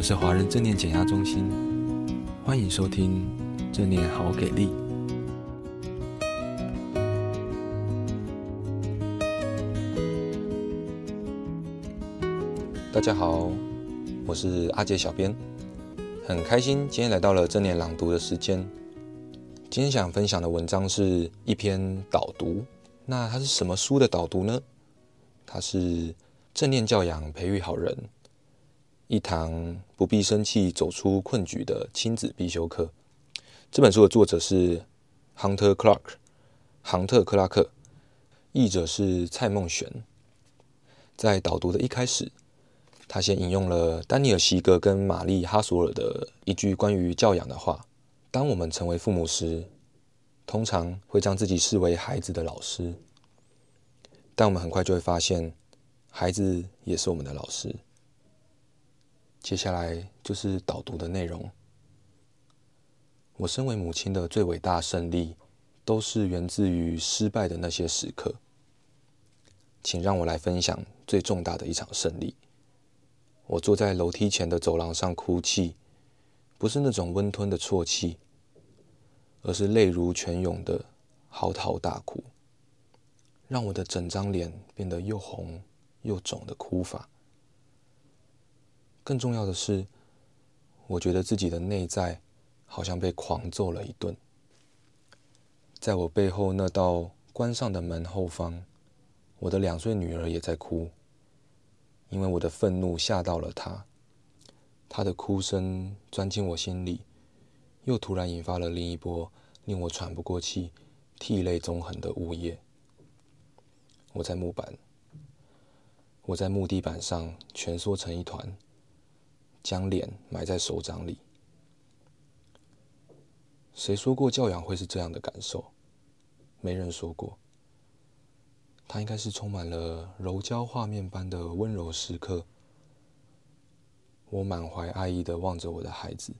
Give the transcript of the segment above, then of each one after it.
们是华人正念减压中心，欢迎收听正念好给力。大家好，我是阿杰小编，很开心今天来到了正念朗读的时间。今天想分享的文章是一篇导读，那它是什么书的导读呢？它是正念教养培育好人。一堂不必生气走出困局的亲子必修课。这本书的作者是 Hunter Clark，杭特·克拉克，译者是蔡孟璇。在导读的一开始，他先引用了丹尼尔·席格跟玛丽·哈索尔的一句关于教养的话：“当我们成为父母时，通常会将自己视为孩子的老师，但我们很快就会发现，孩子也是我们的老师。”接下来就是导读的内容。我身为母亲的最伟大胜利，都是源自于失败的那些时刻。请让我来分享最重大的一场胜利。我坐在楼梯前的走廊上哭泣，不是那种温吞的啜泣，而是泪如泉涌的嚎啕大哭，让我的整张脸变得又红又肿的哭法。更重要的是，我觉得自己的内在好像被狂揍了一顿。在我背后那道关上的门后方，我的两岁女儿也在哭，因为我的愤怒吓到了她。她的哭声钻进我心里，又突然引发了另一波令我喘不过气、涕泪纵横的呜咽。我在木板，我在木地板上蜷缩成一团。将脸埋在手掌里。谁说过教养会是这样的感受？没人说过。它应该是充满了柔焦画面般的温柔时刻。我满怀爱意的望着我的孩子，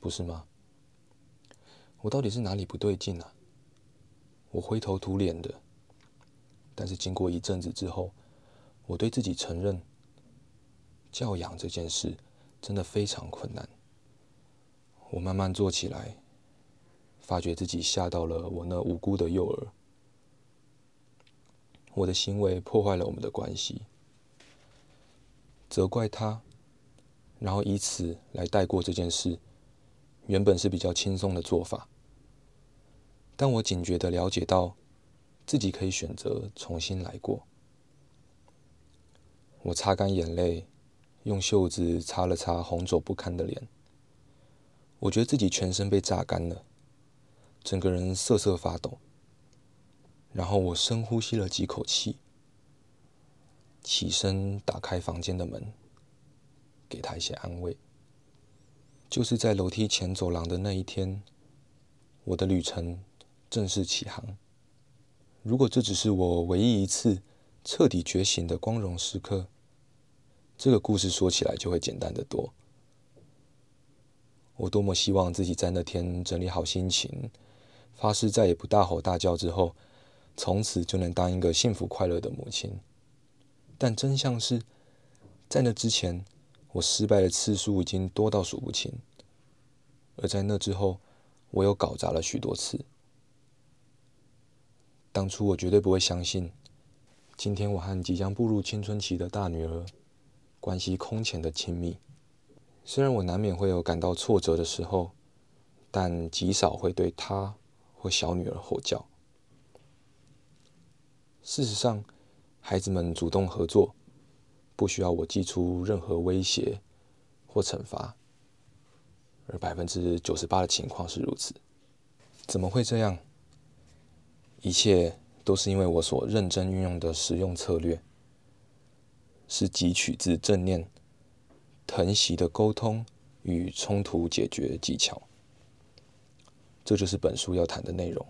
不是吗？我到底是哪里不对劲啊？我灰头土脸的。但是经过一阵子之后，我对自己承认，教养这件事。真的非常困难。我慢慢坐起来，发觉自己吓到了我那无辜的幼儿。我的行为破坏了我们的关系，责怪他，然后以此来带过这件事，原本是比较轻松的做法。但我警觉地了解到，自己可以选择重新来过。我擦干眼泪。用袖子擦了擦红肿不堪的脸，我觉得自己全身被榨干了，整个人瑟瑟发抖。然后我深呼吸了几口气，起身打开房间的门，给他一些安慰。就是在楼梯前走廊的那一天，我的旅程正式起航。如果这只是我唯一一次彻底觉醒的光荣时刻，这个故事说起来就会简单得多。我多么希望自己在那天整理好心情，发誓再也不大吼大叫之后，从此就能当一个幸福快乐的母亲。但真相是，在那之前，我失败的次数已经多到数不清。而在那之后，我又搞砸了许多次。当初我绝对不会相信，今天我和即将步入青春期的大女儿。关系空前的亲密，虽然我难免会有感到挫折的时候，但极少会对她或小女儿吼叫。事实上，孩子们主动合作，不需要我寄出任何威胁或惩罚，而百分之九十八的情况是如此。怎么会这样？一切都是因为我所认真运用的实用策略。是汲取自正念、疼惜的沟通与冲突解决技巧。这就是本书要谈的内容。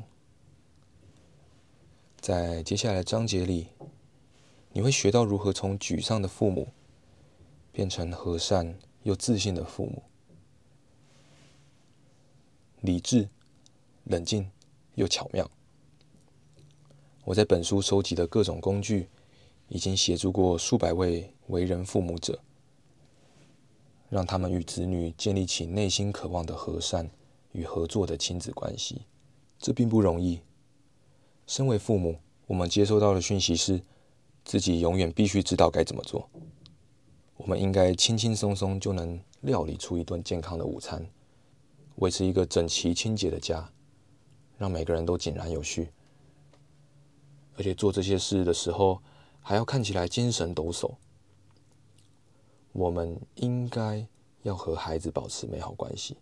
在接下来的章节里，你会学到如何从沮丧的父母变成和善又自信的父母，理智、冷静又巧妙。我在本书收集的各种工具。已经协助过数百位为人父母者，让他们与子女建立起内心渴望的和善与合作的亲子关系。这并不容易。身为父母，我们接收到的讯息是，自己永远必须知道该怎么做。我们应该轻轻松松就能料理出一顿健康的午餐，维持一个整齐清洁的家，让每个人都井然有序。而且做这些事的时候，还要看起来精神抖擞。我们应该要和孩子保持美好关系，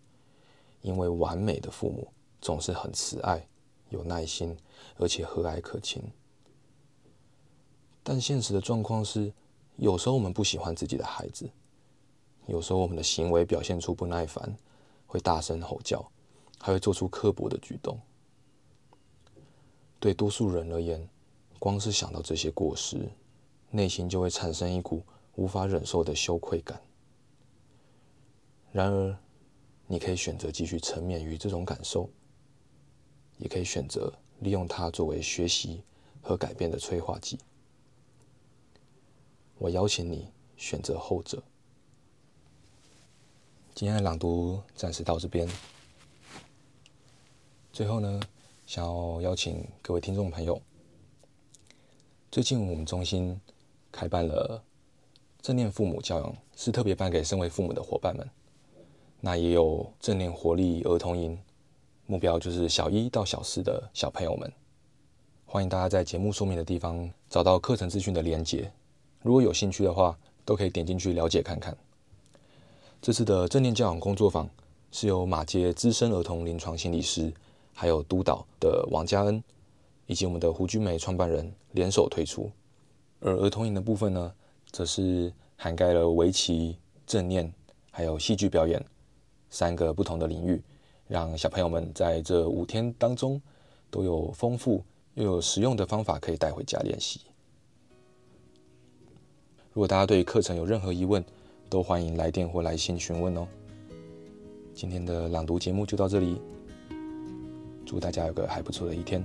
因为完美的父母总是很慈爱、有耐心，而且和蔼可亲。但现实的状况是，有时候我们不喜欢自己的孩子，有时候我们的行为表现出不耐烦，会大声吼叫，还会做出刻薄的举动。对多数人而言，光是想到这些过失，内心就会产生一股无法忍受的羞愧感。然而，你可以选择继续沉湎于这种感受，也可以选择利用它作为学习和改变的催化剂。我邀请你选择后者。今天的朗读暂时到这边。最后呢，想要邀请各位听众朋友，最近我们中心开办了正念父母教养，是特别办给身为父母的伙伴们。那也有正念活力儿童营，目标就是小一到小四的小朋友们。欢迎大家在节目说明的地方找到课程资讯的连结。如果有兴趣的话，都可以点进去了解看看。这次的正念教养工作坊是由马街资深儿童临床心理师，还有督导的王嘉恩，以及我们的胡君梅创办人联手推出。而儿童营的部分呢，则是涵盖了围棋、正念，还有戏剧表演三个不同的领域，让小朋友们在这五天当中都有丰富又有实用的方法可以带回家练习。如果大家对课程有任何疑问，都欢迎来电或来信询问哦。今天的朗读节目就到这里，祝大家有个还不错的一天，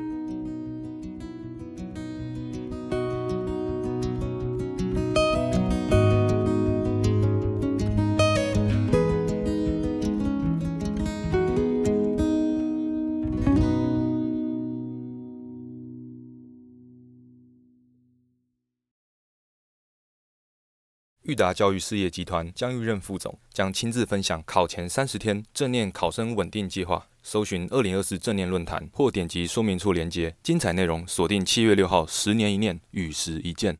裕达教育事业集团将育任副总将亲自分享考前三十天正念考生稳定计划。搜寻二零二四正念论坛或点击说明处连接，精彩内容锁定七月六号，十年一念，与时一见。